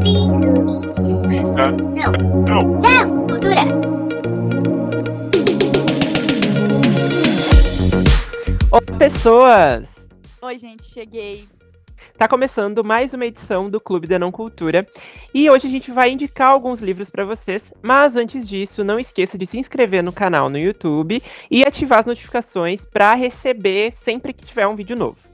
Não. Não. Não. Cultura. Oi, pessoas! Oi, gente, cheguei. Tá começando mais uma edição do Clube da Não Cultura e hoje a gente vai indicar alguns livros para vocês, mas antes disso, não esqueça de se inscrever no canal no YouTube e ativar as notificações para receber sempre que tiver um vídeo novo.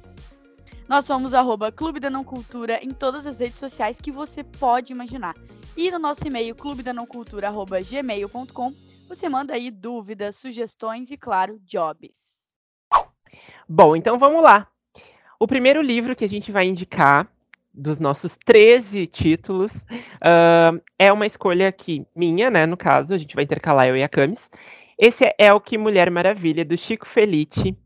Nós somos arroba Clube da Não Cultura em todas as redes sociais que você pode imaginar. E no nosso e-mail, clubedanãocultura.gmail.com, você manda aí dúvidas, sugestões e, claro, jobs. Bom, então vamos lá. O primeiro livro que a gente vai indicar, dos nossos 13 títulos, uh, é uma escolha aqui minha, né? No caso, a gente vai intercalar eu e a Camis. Esse é Elke Mulher Maravilha, do Chico Felice.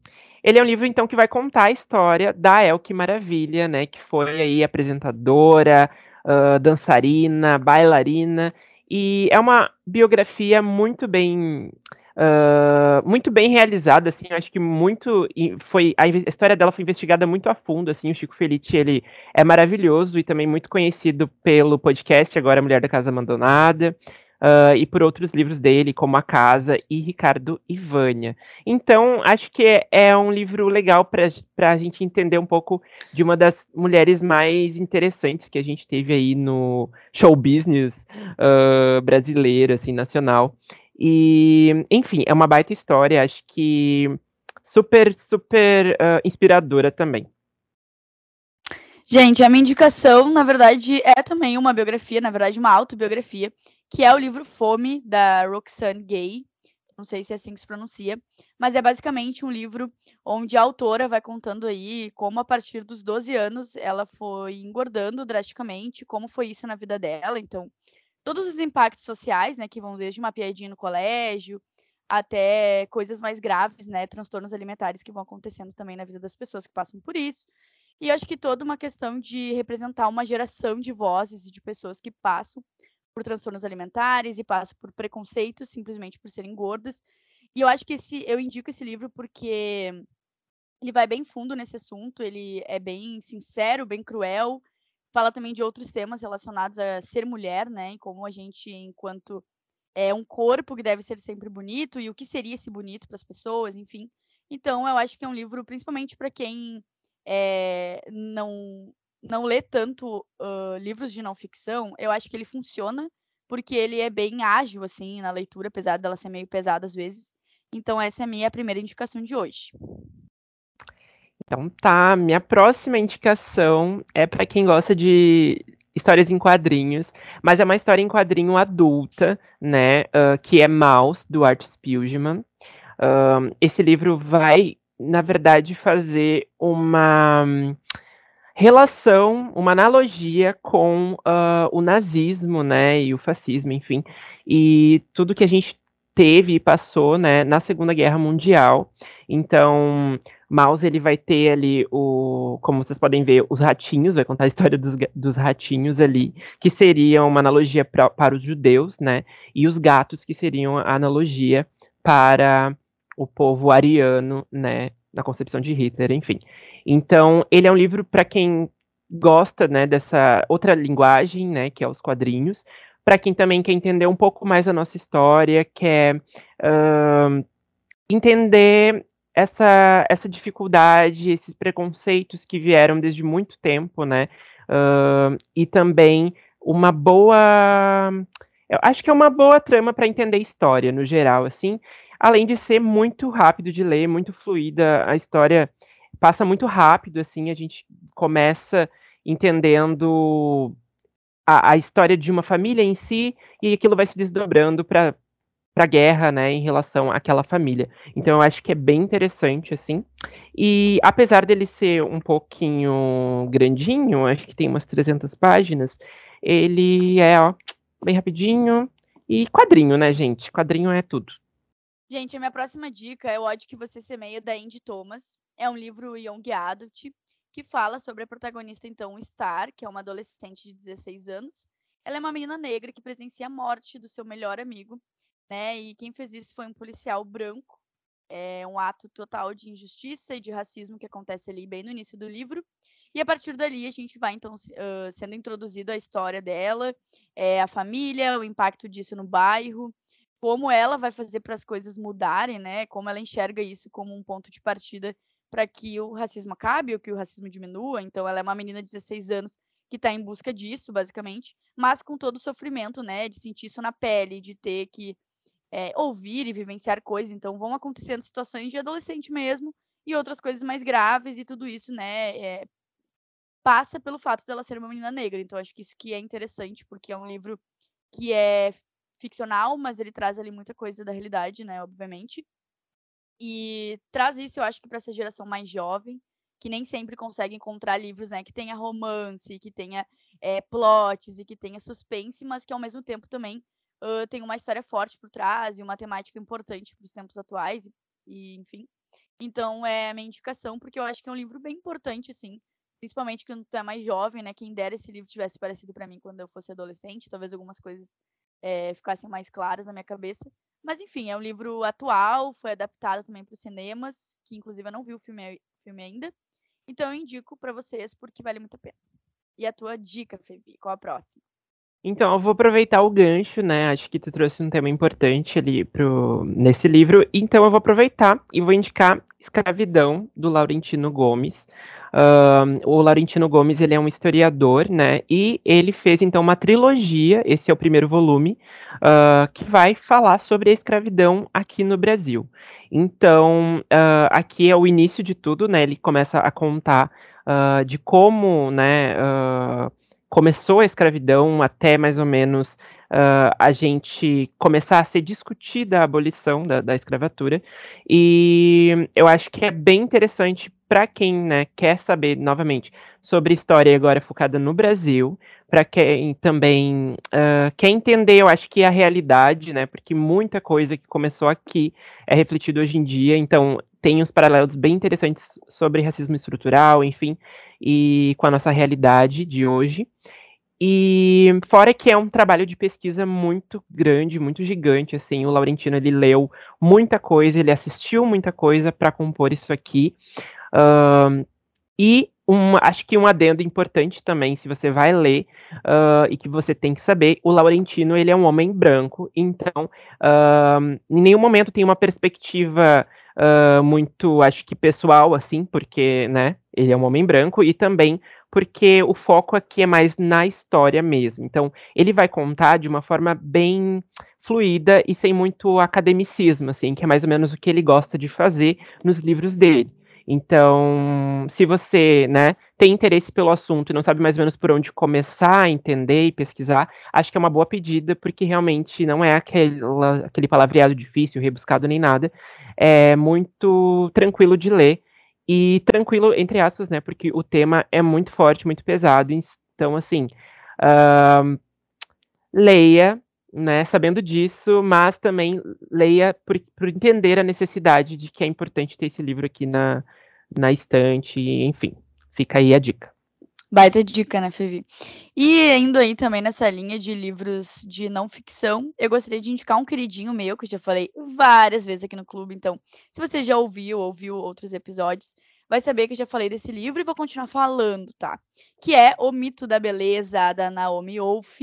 Ele é um livro, então, que vai contar a história da Elke Maravilha, né? Que foi aí apresentadora, uh, dançarina, bailarina. E é uma biografia muito bem Uh, muito bem realizada, assim, acho que muito foi a história dela foi investigada muito a fundo, assim, o Chico Felice, ele é maravilhoso e também muito conhecido pelo podcast agora Mulher da Casa Abandonada, uh, e por outros livros dele, como A Casa e Ricardo e Vânia. Então, acho que é, é um livro legal para a gente entender um pouco de uma das mulheres mais interessantes que a gente teve aí no show business uh, brasileiro, assim, nacional. E, enfim, é uma baita história, acho que super, super uh, inspiradora também. Gente, a minha indicação, na verdade, é também uma biografia, na verdade, uma autobiografia, que é o livro Fome, da Roxane Gay. Não sei se é assim que se pronuncia, mas é basicamente um livro onde a autora vai contando aí como, a partir dos 12 anos, ela foi engordando drasticamente, como foi isso na vida dela. Então, todos os impactos sociais, né, que vão desde uma piadinha no colégio até coisas mais graves, né, transtornos alimentares que vão acontecendo também na vida das pessoas que passam por isso. E acho que toda uma questão de representar uma geração de vozes e de pessoas que passam por transtornos alimentares e passam por preconceitos simplesmente por serem gordas. E eu acho que esse, eu indico esse livro porque ele vai bem fundo nesse assunto, ele é bem sincero, bem cruel, fala também de outros temas relacionados a ser mulher, né? E como a gente, enquanto é um corpo que deve ser sempre bonito e o que seria esse bonito para as pessoas, enfim. Então, eu acho que é um livro, principalmente para quem é, não não lê tanto uh, livros de não ficção, eu acho que ele funciona porque ele é bem ágil assim na leitura, apesar dela ser meio pesada às vezes. Então, essa é a minha primeira indicação de hoje. Então tá, minha próxima indicação é para quem gosta de histórias em quadrinhos, mas é uma história em quadrinho adulta, né, uh, que é Mouse, do Art Spiegelman. Uh, esse livro vai, na verdade, fazer uma relação, uma analogia com uh, o nazismo, né, e o fascismo, enfim, e tudo que a gente teve e passou, né, na Segunda Guerra Mundial. Então, Mouse ele vai ter ali o, como vocês podem ver, os ratinhos, vai contar a história dos, dos ratinhos ali, que seriam uma analogia pra, para os judeus, né? E os gatos que seriam a analogia para o povo ariano, né? Na concepção de Hitler, enfim. Então, ele é um livro para quem gosta, né, dessa outra linguagem, né, que é os quadrinhos, para quem também quer entender um pouco mais a nossa história, quer uh, entender essa, essa dificuldade, esses preconceitos que vieram desde muito tempo, né? Uh, e também uma boa. Eu acho que é uma boa trama para entender história no geral, assim. Além de ser muito rápido de ler, muito fluida, a história passa muito rápido, assim, a gente começa entendendo a, a história de uma família em si, e aquilo vai se desdobrando para para guerra, né, em relação àquela família. Então eu acho que é bem interessante assim. E apesar dele ser um pouquinho grandinho, acho que tem umas 300 páginas, ele é, ó, bem rapidinho e quadrinho, né, gente? Quadrinho é tudo. Gente, a minha próxima dica é O ódio que você semeia da Andy Thomas. É um livro young adult que fala sobre a protagonista então Star, que é uma adolescente de 16 anos. Ela é uma menina negra que presencia a morte do seu melhor amigo né? E quem fez isso foi um policial branco. É um ato total de injustiça e de racismo que acontece ali bem no início do livro. E a partir dali a gente vai, então, sendo introduzido a história dela, é, a família, o impacto disso no bairro, como ela vai fazer para as coisas mudarem, né? Como ela enxerga isso como um ponto de partida para que o racismo acabe ou que o racismo diminua. Então, ela é uma menina de 16 anos que está em busca disso, basicamente, mas com todo o sofrimento, né? De sentir isso na pele, de ter que é, ouvir e vivenciar coisas. Então, vão acontecendo situações de adolescente mesmo e outras coisas mais graves e tudo isso, né? É, passa pelo fato dela ser uma menina negra. Então, acho que isso que é interessante, porque é um livro que é ficcional, mas ele traz ali muita coisa da realidade, né? Obviamente. E traz isso, eu acho que para essa geração mais jovem, que nem sempre consegue encontrar livros, né, que tenha romance, que tenha é, plots e que tenha suspense, mas que ao mesmo tempo também uh, tem uma história forte por trás e uma temática importante para os tempos atuais, e, e, enfim. Então é a minha indicação, porque eu acho que é um livro bem importante, assim, principalmente quando tu é mais jovem, né? Quem dera esse livro tivesse parecido para mim quando eu fosse adolescente, talvez algumas coisas é, ficassem mais claras na minha cabeça. Mas enfim, é um livro atual, foi adaptado também para os cinemas, que inclusive eu não vi o filme, filme ainda. Então eu indico para vocês porque vale muito a pena. E a tua dica, Fevi, qual a próxima? Então, eu vou aproveitar o gancho, né? Acho que tu trouxe um tema importante ali pro, nesse livro. Então, eu vou aproveitar e vou indicar Escravidão, do Laurentino Gomes. Uh, o Laurentino Gomes, ele é um historiador, né? E ele fez, então, uma trilogia, esse é o primeiro volume, uh, que vai falar sobre a escravidão aqui no Brasil. Então, uh, aqui é o início de tudo, né? Ele começa a contar de como, né começou a escravidão até mais ou menos uh, a gente começar a ser discutida a abolição da, da escravatura. E eu acho que é bem interessante para quem né, quer saber, novamente, sobre história agora focada no Brasil, para quem também uh, quer entender, eu acho que a realidade, né, porque muita coisa que começou aqui é refletida hoje em dia, então tem uns paralelos bem interessantes sobre racismo estrutural, enfim, e com a nossa realidade de hoje. E fora que é um trabalho de pesquisa muito grande, muito gigante, assim, o Laurentino ele leu muita coisa, ele assistiu muita coisa para compor isso aqui. E um, acho que um adendo importante também, se você vai ler uh, e que você tem que saber, o Laurentino ele é um homem branco, então uh, em nenhum momento tem uma perspectiva uh, muito, acho que pessoal, assim, porque, né, ele é um homem branco, e também porque o foco aqui é mais na história mesmo. Então, ele vai contar de uma forma bem fluida e sem muito academicismo, assim, que é mais ou menos o que ele gosta de fazer nos livros dele. Então, se você, né, tem interesse pelo assunto e não sabe mais ou menos por onde começar a entender e pesquisar, acho que é uma boa pedida, porque realmente não é aquela, aquele palavreado difícil, rebuscado nem nada. É muito tranquilo de ler. E tranquilo, entre aspas, né, porque o tema é muito forte, muito pesado. Então, assim, uh, leia, né, sabendo disso, mas também leia por, por, entender a necessidade de que é importante ter esse livro aqui na, na estante, enfim, fica aí a dica. Baita dica, né, Fevi? E indo aí também nessa linha de livros de não ficção, eu gostaria de indicar um queridinho meu, que eu já falei várias vezes aqui no clube. Então, se você já ouviu, ouviu outros episódios, vai saber que eu já falei desse livro e vou continuar falando, tá? Que é O Mito da Beleza, da Naomi Wolf.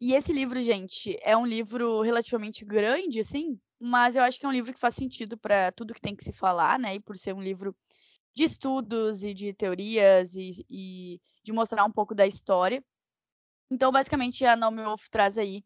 E esse livro, gente, é um livro relativamente grande, assim, mas eu acho que é um livro que faz sentido para tudo que tem que se falar, né? E por ser um livro de estudos e de teorias e, e de mostrar um pouco da história. Então, basicamente, a Naomi Wolf traz aí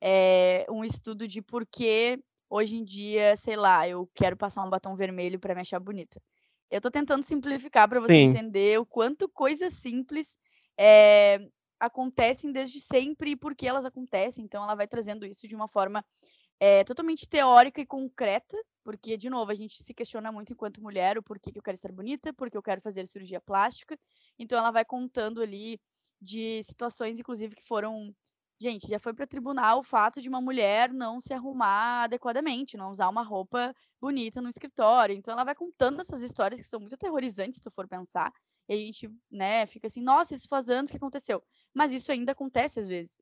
é, um estudo de por que hoje em dia, sei lá, eu quero passar um batom vermelho para me achar bonita. Eu estou tentando simplificar para você Sim. entender o quanto coisas simples é, acontecem desde sempre e por que elas acontecem. Então, ela vai trazendo isso de uma forma é, totalmente teórica e concreta, porque, de novo, a gente se questiona muito enquanto mulher o porquê que eu quero estar bonita, porque eu quero fazer cirurgia plástica. Então, ela vai contando ali de situações, inclusive, que foram. Gente, já foi para tribunal o fato de uma mulher não se arrumar adequadamente, não usar uma roupa bonita no escritório. Então, ela vai contando essas histórias que são muito aterrorizantes, se tu for pensar. E a gente, né, fica assim, nossa, isso faz anos que aconteceu. Mas isso ainda acontece às vezes.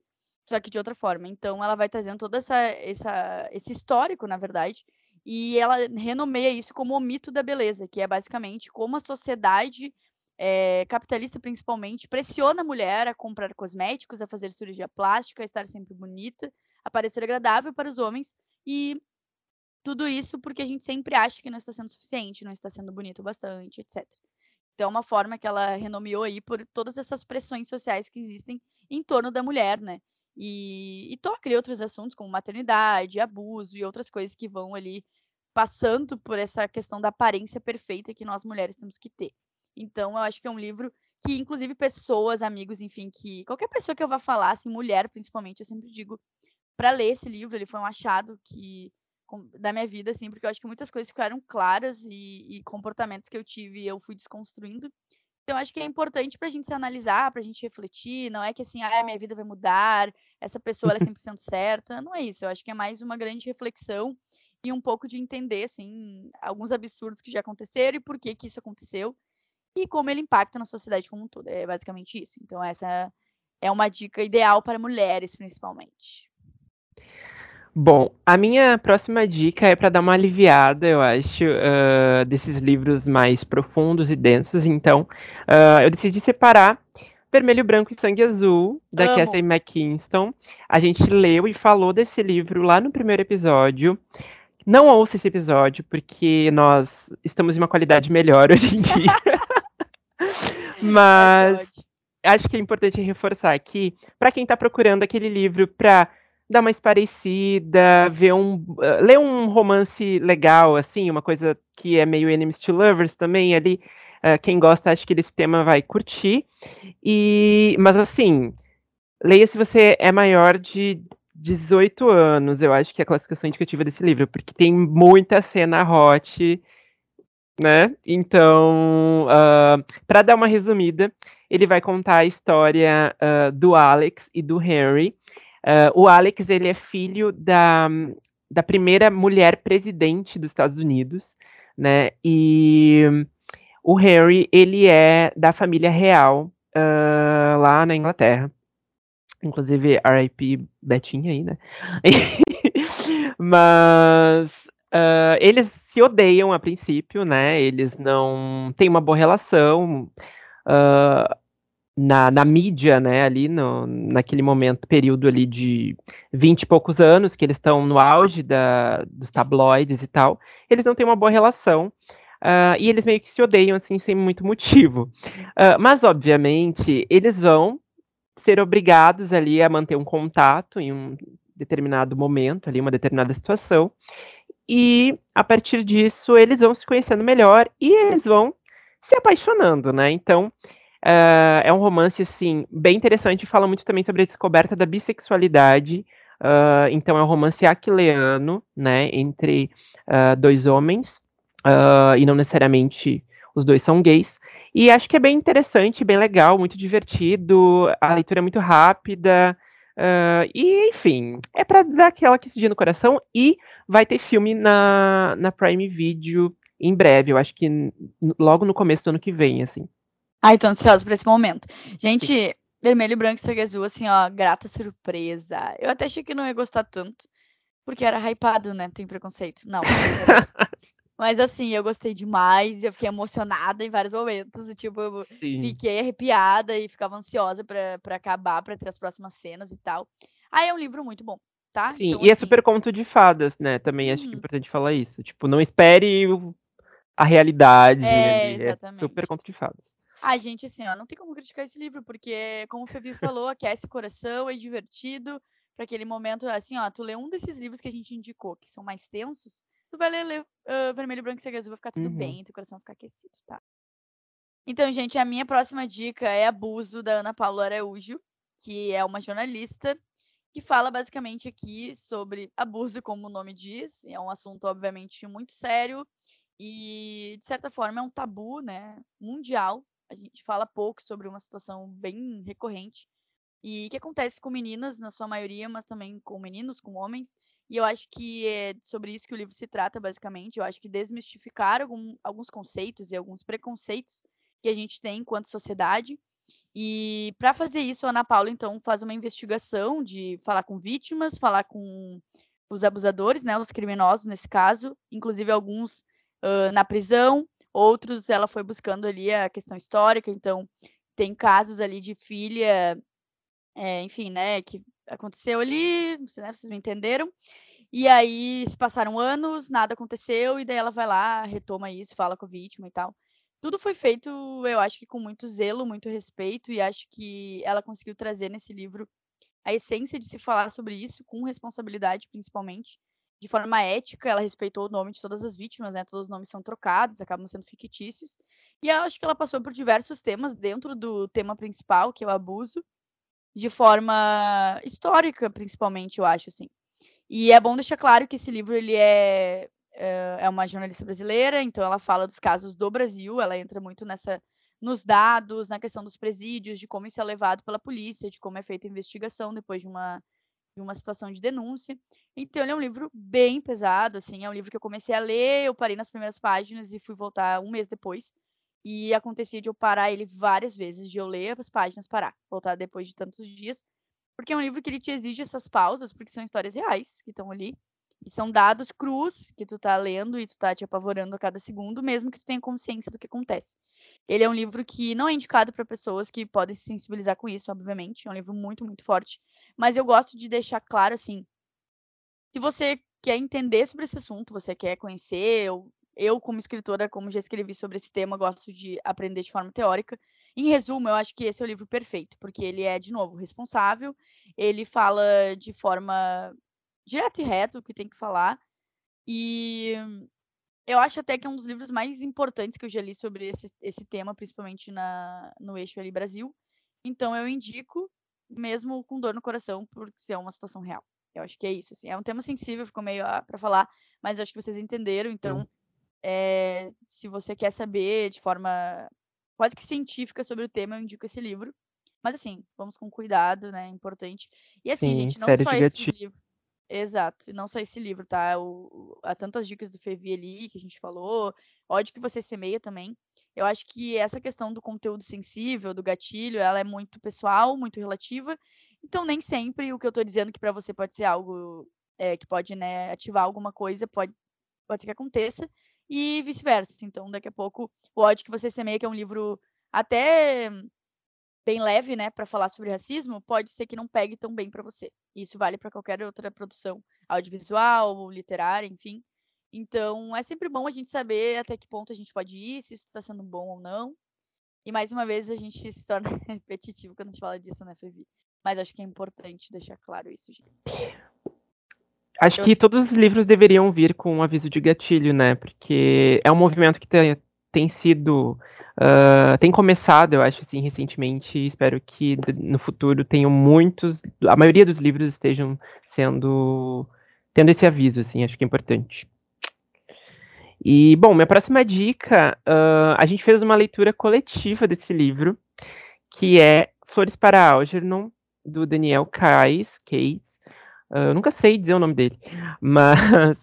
Só que de outra forma. Então ela vai trazendo todo essa, essa, esse histórico, na verdade. E ela renomeia isso como o mito da beleza, que é basicamente como a sociedade é, capitalista principalmente, pressiona a mulher a comprar cosméticos, a fazer cirurgia plástica, a estar sempre bonita, a parecer agradável para os homens e tudo isso porque a gente sempre acha que não está sendo suficiente, não está sendo bonito bastante, etc. Então, é uma forma que ela renomeou aí por todas essas pressões sociais que existem em torno da mulher, né? E, e toca em outros assuntos, como maternidade, abuso e outras coisas que vão ali passando por essa questão da aparência perfeita que nós mulheres temos que ter. Então, eu acho que é um livro que, inclusive, pessoas, amigos, enfim, que qualquer pessoa que eu vá falar, assim, mulher principalmente, eu sempre digo para ler esse livro. Ele foi um achado que da minha vida, assim, porque eu acho que muitas coisas ficaram claras e, e comportamentos que eu tive eu fui desconstruindo. Então, acho que é importante para a gente se analisar, para a gente refletir. Não é que assim, ah, minha vida vai mudar, essa pessoa é 100% certa. Não é isso. Eu acho que é mais uma grande reflexão e um pouco de entender, assim, alguns absurdos que já aconteceram e por que, que isso aconteceu e como ele impacta na sociedade como um todo. É basicamente isso. Então, essa é uma dica ideal para mulheres, principalmente. Bom, a minha próxima dica é para dar uma aliviada, eu acho, uh, desses livros mais profundos e densos. Então, uh, eu decidi separar Vermelho, Branco e Sangue Azul, da Amo. Cassie McKinston. A gente leu e falou desse livro lá no primeiro episódio. Não ouça esse episódio, porque nós estamos em uma qualidade melhor hoje em dia. Mas acho que é importante reforçar aqui, para quem está procurando aquele livro para dar uma esparecida, ver um, uh, ler um romance legal, assim, uma coisa que é meio enemies to lovers também ali. Uh, quem gosta, acho que desse tema vai curtir. E, mas assim, leia se você é maior de 18 anos, eu acho que é a classificação indicativa desse livro, porque tem muita cena hot, né? Então, uh, para dar uma resumida, ele vai contar a história uh, do Alex e do Henry, Uh, o Alex ele é filho da, da primeira mulher presidente dos Estados Unidos, né? E o Harry ele é da família real uh, lá na Inglaterra. Inclusive, R.I.P. Betinha aí, né? Mas uh, eles se odeiam a princípio, né? Eles não têm uma boa relação. Uh, na, na mídia, né, ali no, naquele momento, período ali de vinte e poucos anos, que eles estão no auge da, dos tabloides e tal, eles não têm uma boa relação, uh, e eles meio que se odeiam, assim, sem muito motivo. Uh, mas, obviamente, eles vão ser obrigados ali a manter um contato em um determinado momento, ali, uma determinada situação, e, a partir disso, eles vão se conhecendo melhor, e eles vão se apaixonando, né, então... Uh, é um romance, assim, bem interessante, fala muito também sobre a descoberta da bissexualidade. Uh, então, é um romance aquileano, né, entre uh, dois homens, e não necessariamente os dois são gays. E acho que é bem interessante, bem legal, muito divertido, a leitura é muito rápida, e, enfim, é para dar aquela aquecidinha no coração, e vai ter filme na, na Prime Video em breve, eu acho que logo no começo do ano que vem, assim. Ai, tô ansiosa pra esse momento. Gente, vermelho, branco e sangue azul, assim, ó, grata surpresa. Eu até achei que não ia gostar tanto, porque era hypado, né? Tem preconceito. Não. Mas assim, eu gostei demais, eu fiquei emocionada em vários momentos. Tipo, eu Sim. fiquei arrepiada e ficava ansiosa pra, pra acabar, pra ter as próximas cenas e tal. Aí é um livro muito bom, tá? Sim, então, e é assim... é super conto de fadas, né? Também acho que é uhum. importante falar isso. Tipo, não espere a realidade. É, exatamente. É super conto de fadas. Ai, gente, assim, ó, não tem como criticar esse livro, porque, como o Fevi falou, aquece o coração, é divertido. Para aquele momento, assim, ó, tu lê um desses livros que a gente indicou, que são mais tensos, tu vai ler, ler uh, Vermelho, Branco e Cego Azul, vai ficar tudo uhum. bem, teu coração vai ficar aquecido, tá? Então, gente, a minha próxima dica é Abuso, da Ana Paula Araújo, que é uma jornalista que fala basicamente aqui sobre abuso, como o nome diz. É um assunto, obviamente, muito sério e, de certa forma, é um tabu, né, mundial a gente fala pouco sobre uma situação bem recorrente e que acontece com meninas, na sua maioria, mas também com meninos, com homens. E eu acho que é sobre isso que o livro se trata, basicamente. Eu acho que desmistificar algum, alguns conceitos e alguns preconceitos que a gente tem enquanto sociedade. E para fazer isso, a Ana Paula, então, faz uma investigação de falar com vítimas, falar com os abusadores, né, os criminosos nesse caso, inclusive alguns uh, na prisão, Outros ela foi buscando ali a questão histórica, então tem casos ali de filha, é, enfim, né, que aconteceu ali, né, vocês me entenderam. E aí se passaram anos, nada aconteceu, e daí ela vai lá, retoma isso, fala com a vítima e tal. Tudo foi feito, eu acho que com muito zelo, muito respeito, e acho que ela conseguiu trazer nesse livro a essência de se falar sobre isso, com responsabilidade principalmente, de forma ética, ela respeitou o nome de todas as vítimas, né? Todos os nomes são trocados, acabam sendo fictícios. E eu acho que ela passou por diversos temas dentro do tema principal, que é o abuso, de forma histórica, principalmente, eu acho, assim. E é bom deixar claro que esse livro ele é, é, é uma jornalista brasileira, então ela fala dos casos do Brasil, ela entra muito nessa nos dados, na questão dos presídios, de como isso é levado pela polícia, de como é feita a investigação depois de uma de uma situação de denúncia. Então, ele é um livro bem pesado, assim, é um livro que eu comecei a ler, eu parei nas primeiras páginas e fui voltar um mês depois. E acontecia de eu parar ele várias vezes, de eu ler as páginas, parar, voltar depois de tantos dias. Porque é um livro que ele te exige essas pausas, porque são histórias reais que estão ali. E são dados crus que tu tá lendo e tu tá te apavorando a cada segundo, mesmo que tu tenha consciência do que acontece. Ele é um livro que não é indicado para pessoas que podem se sensibilizar com isso, obviamente. É um livro muito, muito forte. Mas eu gosto de deixar claro, assim, se você quer entender sobre esse assunto, você quer conhecer, eu, eu como escritora, como já escrevi sobre esse tema, gosto de aprender de forma teórica. Em resumo, eu acho que esse é o livro perfeito, porque ele é, de novo, responsável, ele fala de forma direto e reto o que tem que falar. E eu acho até que é um dos livros mais importantes que eu já li sobre esse, esse tema, principalmente na, no eixo ali Brasil. Então eu indico, mesmo com dor no coração, por ser uma situação real. Eu acho que é isso. Assim. É um tema sensível, ficou meio ah, para falar, mas eu acho que vocês entenderam. Então, é, se você quer saber de forma quase que científica sobre o tema, eu indico esse livro. Mas assim, vamos com cuidado, né? É importante. E assim, Sim, gente, não só esse livro. Exato, não só esse livro, tá? O, há tantas dicas do Fevi ali que a gente falou, ódio que você semeia também. Eu acho que essa questão do conteúdo sensível, do gatilho, ela é muito pessoal, muito relativa. Então, nem sempre o que eu tô dizendo que para você pode ser algo é, que pode né, ativar alguma coisa, pode, pode ser que aconteça, e vice-versa. Então, daqui a pouco, o ódio que você semeia, que é um livro até bem leve, né, para falar sobre racismo, pode ser que não pegue tão bem para você. Isso vale para qualquer outra produção audiovisual, literária, enfim. Então, é sempre bom a gente saber até que ponto a gente pode ir, se isso está sendo bom ou não. E mais uma vez a gente se torna repetitivo quando a gente fala disso, né, Fevi? Mas acho que é importante deixar claro isso, gente. Acho Eu que todos os livros deveriam vir com um aviso de gatilho, né? Porque é um movimento que tem, tem sido Uh, tem começado, eu acho, assim, recentemente, espero que no futuro tenham muitos, a maioria dos livros estejam sendo, tendo esse aviso, assim, acho que é importante. E, bom, minha próxima dica, uh, a gente fez uma leitura coletiva desse livro, que é Flores para Algernon, do Daniel Cais, Case. Uh, eu nunca sei dizer o nome dele, mas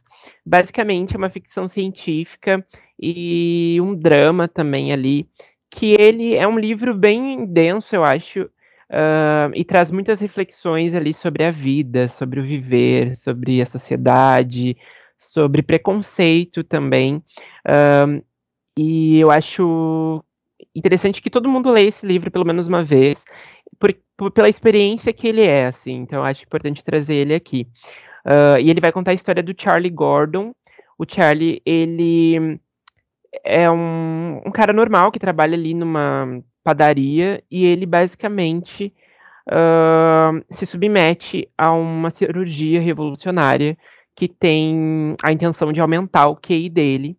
basicamente é uma ficção científica e um drama também ali, que ele é um livro bem denso, eu acho, uh, e traz muitas reflexões ali sobre a vida, sobre o viver, sobre a sociedade, sobre preconceito também. Uh, e eu acho interessante que todo mundo leia esse livro pelo menos uma vez, por, por, pela experiência que ele é, assim. Então, acho importante trazer ele aqui. Uh, e ele vai contar a história do Charlie Gordon. O Charlie, ele é um, um cara normal que trabalha ali numa padaria e ele basicamente uh, se submete a uma cirurgia revolucionária que tem a intenção de aumentar o QI dele.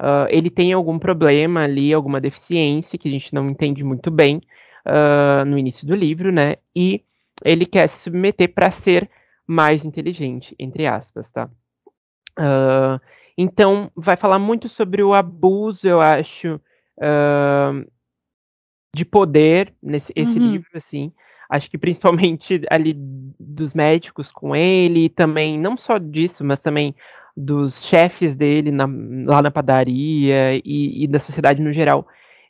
Uh, ele tem algum problema ali, alguma deficiência que a gente não entende muito bem uh, no início do livro, né? E ele quer se submeter para ser mais inteligente, entre aspas, tá? Uh, então, vai falar muito sobre o abuso, eu acho, uh, de poder nesse esse uhum. livro, assim. Acho que principalmente ali dos médicos com ele, também, não só disso, mas também dos chefes dele na, lá na padaria e, e, da sociedade no geral,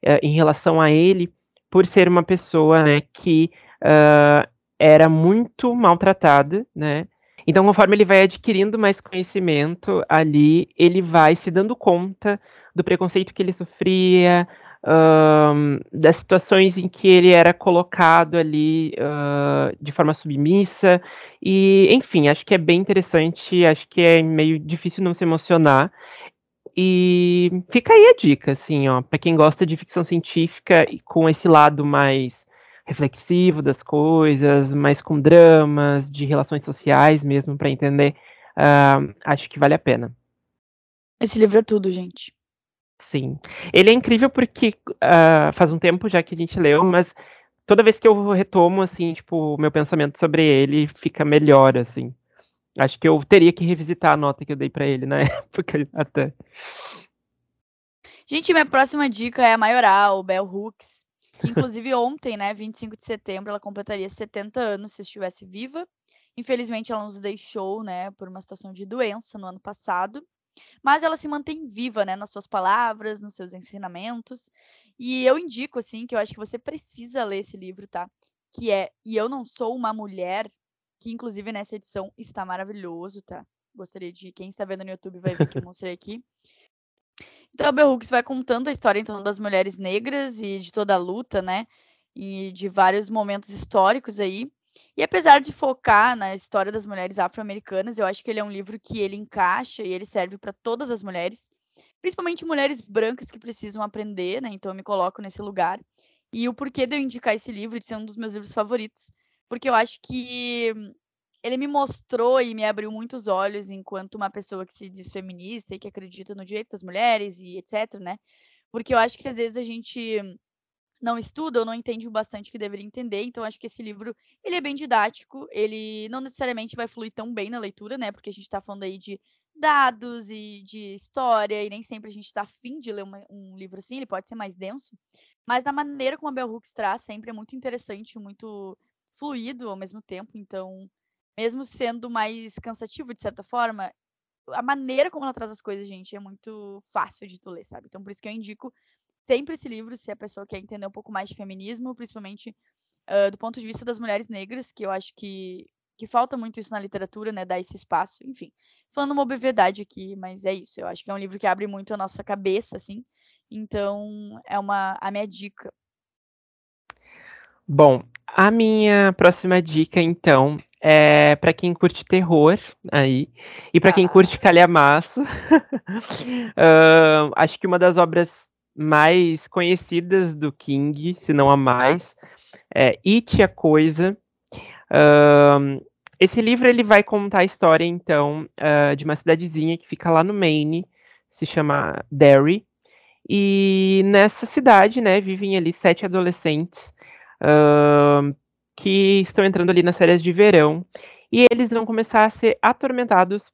uh, em relação a ele, por ser uma pessoa né, que uh, era muito maltratada, né? Então, conforme ele vai adquirindo mais conhecimento ali, ele vai se dando conta do preconceito que ele sofria, um, das situações em que ele era colocado ali uh, de forma submissa. E, enfim, acho que é bem interessante, acho que é meio difícil não se emocionar. E fica aí a dica, assim, ó, para quem gosta de ficção científica e com esse lado mais reflexivo das coisas, mais com dramas, de relações sociais mesmo, para entender, uh, acho que vale a pena. Esse livro é tudo, gente. Sim. Ele é incrível porque uh, faz um tempo já que a gente leu, mas toda vez que eu retomo, assim, tipo, o meu pensamento sobre ele fica melhor, assim. Acho que eu teria que revisitar a nota que eu dei para ele na época até. Gente, minha próxima dica é a Maioral, Bell Hooks que inclusive ontem, né, 25 de setembro, ela completaria 70 anos se estivesse viva. Infelizmente, ela nos deixou, né, por uma situação de doença no ano passado. Mas ela se mantém viva, né, nas suas palavras, nos seus ensinamentos. E eu indico, assim, que eu acho que você precisa ler esse livro, tá? Que é E Eu Não Sou Uma Mulher, que inclusive nessa edição está maravilhoso, tá? Gostaria de. Quem está vendo no YouTube vai ver que eu mostrei aqui. Então, a Bell Hooks vai contando a história então das mulheres negras e de toda a luta, né? E de vários momentos históricos aí. E apesar de focar na história das mulheres afro-americanas, eu acho que ele é um livro que ele encaixa e ele serve para todas as mulheres, principalmente mulheres brancas que precisam aprender, né? Então eu me coloco nesse lugar. E o porquê de eu indicar esse livro de ser um dos meus livros favoritos, porque eu acho que ele me mostrou e me abriu muitos olhos enquanto uma pessoa que se diz feminista e que acredita no direito das mulheres e etc, né? Porque eu acho que às vezes a gente não estuda ou não entende o bastante que deveria entender, então acho que esse livro, ele é bem didático, ele não necessariamente vai fluir tão bem na leitura, né? Porque a gente está falando aí de dados e de história, e nem sempre a gente está afim de ler uma, um livro assim, ele pode ser mais denso, mas na maneira como a Bell Hooks traz sempre é muito interessante, muito fluido ao mesmo tempo, então mesmo sendo mais cansativo de certa forma, a maneira como ela traz as coisas, gente, é muito fácil de tu ler, sabe? Então por isso que eu indico sempre esse livro, se a pessoa quer entender um pouco mais de feminismo, principalmente uh, do ponto de vista das mulheres negras, que eu acho que, que falta muito isso na literatura, né? Dar esse espaço, enfim. Falando uma obviedade aqui, mas é isso. Eu acho que é um livro que abre muito a nossa cabeça, assim. Então, é uma a minha dica. Bom, a minha próxima dica, então, é, para quem curte terror aí e para quem curte calhamaço, uh, acho que uma das obras mais conhecidas do King, se não a mais, é It a Coisa. Uh, esse livro ele vai contar a história então uh, de uma cidadezinha que fica lá no Maine, se chama Derry. E nessa cidade, né, vivem ali sete adolescentes que estão entrando ali nas férias de verão e eles vão começar a ser atormentados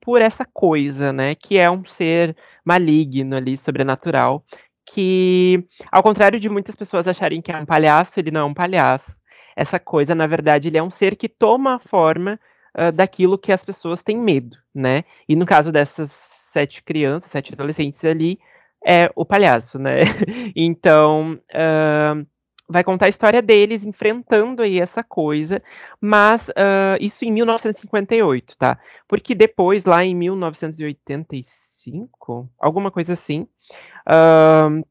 por, essa coisa, né, que é um ser maligno ali, sobrenatural, que, ao contrário de muitas pessoas acharem que é um palhaço, ele não é um palhaço. Essa coisa, na verdade, ele é um ser que toma a forma uh, daquilo que as pessoas têm medo, né? E no caso dessas sete crianças, sete adolescentes ali, é o palhaço, né? então, uh, vai contar a história deles enfrentando aí essa coisa, mas uh, isso em 1958, tá? Porque depois, lá em 1985, alguma coisa assim, uh,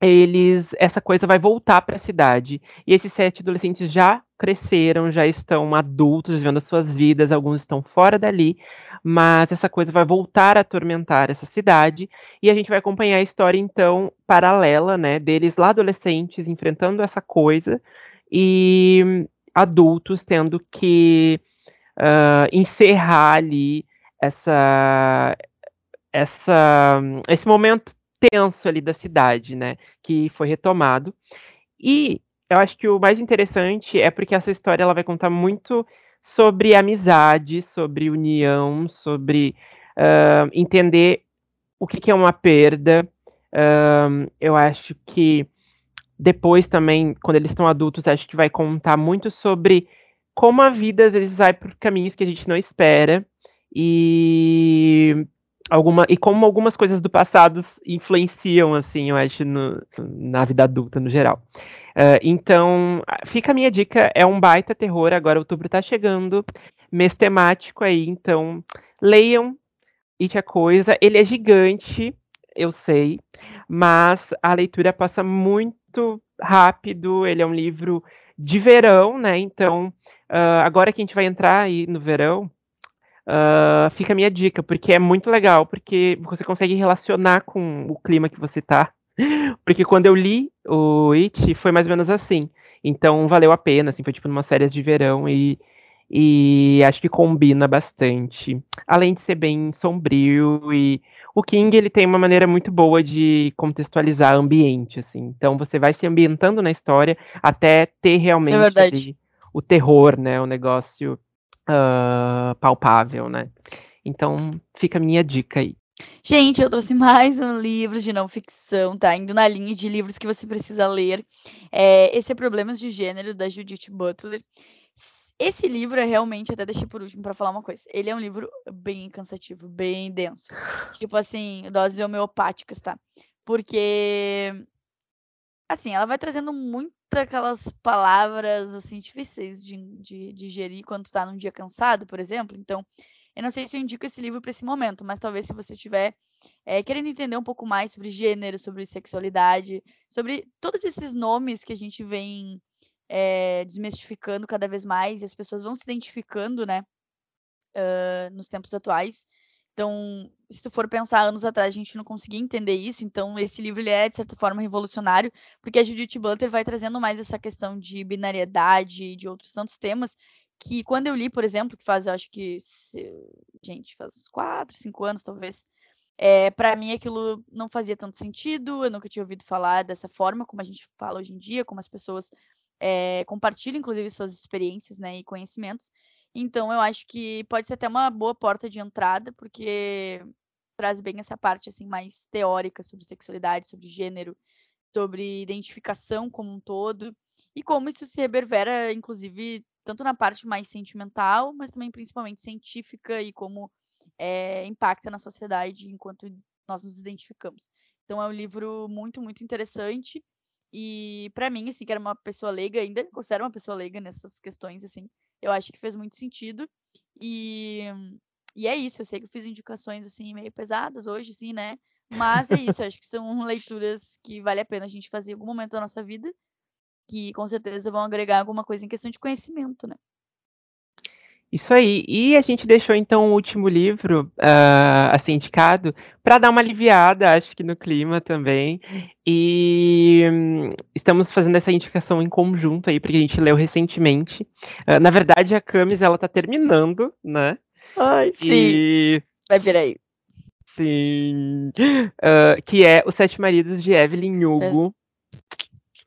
eles, essa coisa vai voltar para a cidade. E esses sete adolescentes já cresceram, já estão adultos, vivendo as suas vidas, alguns estão fora dali, mas essa coisa vai voltar a atormentar essa cidade e a gente vai acompanhar a história então paralela, né, deles lá adolescentes enfrentando essa coisa e adultos tendo que uh, encerrar ali essa essa esse momento tenso ali da cidade, né, que foi retomado. E eu acho que o mais interessante é porque essa história ela vai contar muito sobre amizade, sobre união, sobre uh, entender o que, que, é uma perda. Uh, eu acho que depois também, quando eles estão adultos, acho que vai contar muito sobre como a vida às vezes vai por caminhos que a gente não espera. E alguma e como algumas coisas do passado influenciam assim eu acho no, na vida adulta no geral. Uh, então fica a minha dica é um baita terror agora outubro tá chegando mês temático aí então leiam It a coisa. Ele é gigante eu sei mas a leitura passa muito rápido ele é um livro de verão né então uh, agora que a gente vai entrar aí no verão Uh, fica a minha dica, porque é muito legal, porque você consegue relacionar com o clima que você tá. Porque quando eu li o It, foi mais ou menos assim. Então valeu a pena, assim, foi tipo numa férias de verão e, e acho que combina bastante. Além de ser bem sombrio e o King ele tem uma maneira muito boa de contextualizar ambiente, assim. Então você vai se ambientando na história até ter realmente é ali, o terror, né? O negócio uh, palpável, né? Então, fica a minha dica aí. Gente, eu trouxe mais um livro de não ficção, tá? Indo na linha de livros que você precisa ler. É, esse é Problemas de Gênero, da Judith Butler. Esse livro é realmente, até deixei por último para falar uma coisa. Ele é um livro bem cansativo, bem denso. Tipo assim, doses homeopáticas, tá? Porque assim, ela vai trazendo muito aquelas palavras, assim, difíceis de, de, de digerir quando tu tá num dia cansado, por exemplo. Então, eu não sei se eu indico esse livro para esse momento, mas talvez se você estiver é, querendo entender um pouco mais sobre gênero, sobre sexualidade, sobre todos esses nomes que a gente vem é, desmistificando cada vez mais e as pessoas vão se identificando, né, uh, nos tempos atuais. Então, se tu for pensar anos atrás, a gente não conseguia entender isso. Então, esse livro ele é, de certa forma, revolucionário, porque a Judith Butler vai trazendo mais essa questão de binariedade, de outros tantos temas, que quando eu li, por exemplo, que faz, eu acho que, gente, faz uns quatro, cinco anos, talvez, é, para mim aquilo não fazia tanto sentido, eu nunca tinha ouvido falar dessa forma, como a gente fala hoje em dia, como as pessoas é, compartilham, inclusive, suas experiências né, e conhecimentos. Então, eu acho que pode ser até uma boa porta de entrada, porque traz bem essa parte assim mais teórica sobre sexualidade, sobre gênero, sobre identificação como um todo e como isso se reverbera, inclusive, tanto na parte mais sentimental, mas também principalmente científica e como é, impacta na sociedade enquanto nós nos identificamos. Então é um livro muito, muito interessante e para mim, assim, que era uma pessoa leiga, ainda me considero uma pessoa leiga nessas questões, assim, eu acho que fez muito sentido. E, e é isso, eu sei que eu fiz indicações assim meio pesadas hoje, assim, né? Mas é isso, acho que são leituras que vale a pena a gente fazer em algum momento da nossa vida, que com certeza vão agregar alguma coisa em questão de conhecimento, né? Isso aí. E a gente deixou então o último livro, uh, assim, indicado, para dar uma aliviada, acho que no clima também. E um, estamos fazendo essa indicação em conjunto aí, porque a gente leu recentemente. Uh, na verdade, a Camis, ela tá terminando, né? Ai, sim. E... Vai vir aí. Sim. Uh, que é Os Sete Maridos de Evelyn Hugo.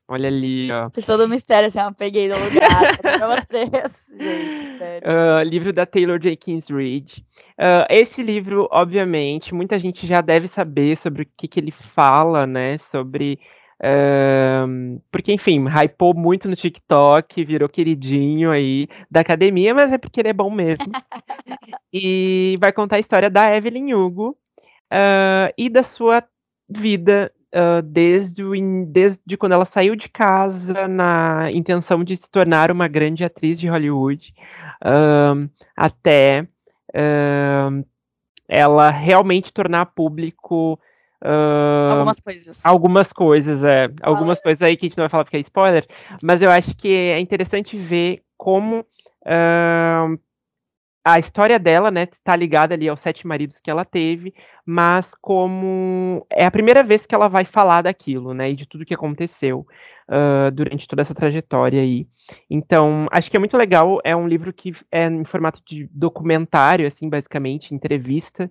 Olha ali, ó. Fiz todo o mistério, assim, eu peguei no lugar pra vocês, gente, sério. Uh, livro da Taylor Jenkins Reid. Uh, esse livro, obviamente, muita gente já deve saber sobre o que, que ele fala, né? Sobre. Uh, porque, enfim, hypou muito no TikTok, virou queridinho aí da academia, mas é porque ele é bom mesmo. e vai contar a história da Evelyn Hugo e da sua vida uh, desde, o, desde quando ela saiu de casa na intenção de se tornar uma grande atriz de Hollywood, uh, até uh, ela realmente tornar público algumas coisas. Algumas coisas, é. Algumas coisas aí que a gente não vai falar porque é spoiler, mas eu acho que é interessante ver como a história dela, né, tá ligada ali aos sete maridos que ela teve, mas como é a primeira vez que ela vai falar daquilo, né, e de tudo que aconteceu uh, durante toda essa trajetória aí. Então, acho que é muito legal, é um livro que é em formato de documentário, assim, basicamente, entrevista,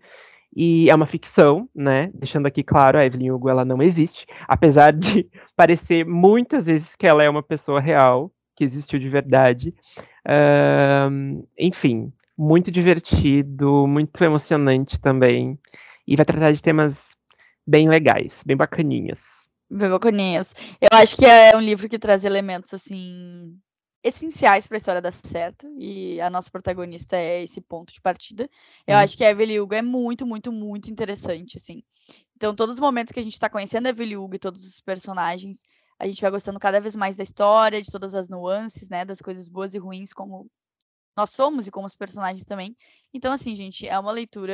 e é uma ficção, né, deixando aqui claro, a Evelyn Hugo, ela não existe, apesar de parecer muitas vezes que ela é uma pessoa real, que existiu de verdade. Uh, enfim, muito divertido, muito emocionante também. E vai tratar de temas bem legais, bem bacaninhas. Bem bacaninhas. Eu acho que é um livro que traz elementos, assim, essenciais para a história dar certo. E a nossa protagonista é esse ponto de partida. Eu Hum. acho que a Evelyn Hugo é muito, muito, muito interessante, assim. Então, todos os momentos que a gente está conhecendo a Evelyn Hugo e todos os personagens, a gente vai gostando cada vez mais da história, de todas as nuances, né? Das coisas boas e ruins, como nós somos e como os personagens também. Então, assim, gente, é uma leitura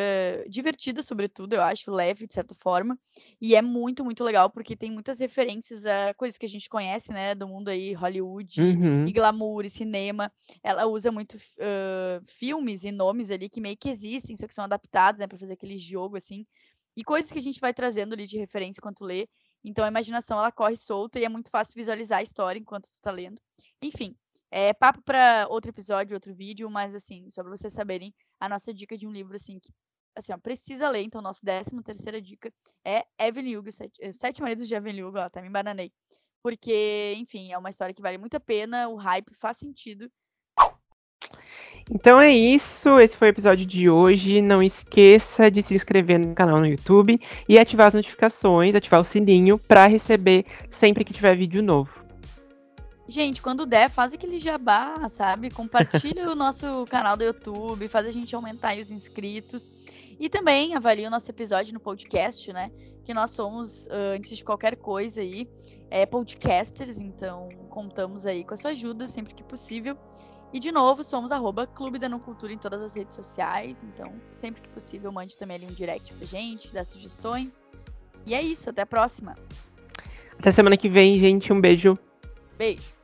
divertida, sobretudo, eu acho, leve, de certa forma. E é muito, muito legal, porque tem muitas referências a coisas que a gente conhece, né? Do mundo aí, Hollywood, Uhum. e glamour, e cinema. Ela usa muito uh, filmes e nomes ali que meio que existem, só que são adaptados, né? Pra fazer aquele jogo, assim. E coisas que a gente vai trazendo ali de referência enquanto lê. Então, a imaginação, ela corre solta e é muito fácil visualizar a história enquanto tu tá lendo. Enfim, é papo para outro episódio, outro vídeo, mas assim, só para vocês saberem, a nossa dica de um livro assim que assim, ó, precisa ler, então nosso décimo terceira dica é Evelyn Hugo, Sete, eh, Sete Maridos de Evelyn Hugo, ó, até me embananei. Porque, enfim, é uma história que vale muito a pena, o hype faz sentido. Então é isso, esse foi o episódio de hoje. Não esqueça de se inscrever no canal no YouTube e ativar as notificações, ativar o sininho para receber sempre que tiver vídeo novo. Gente, quando der, faz aquele jabá, sabe? Compartilha o nosso canal do YouTube, faz a gente aumentar aí os inscritos. E também avalie o nosso episódio no podcast, né? Que nós somos, uh, antes de qualquer coisa aí, é, podcasters, então contamos aí com a sua ajuda sempre que possível. E de novo, somos arroba Clube da Não Cultura em todas as redes sociais. Então, sempre que possível, mande também ali um direct pra gente, dá sugestões. E é isso, até a próxima. Até semana que vem, gente. Um beijo. Beijo.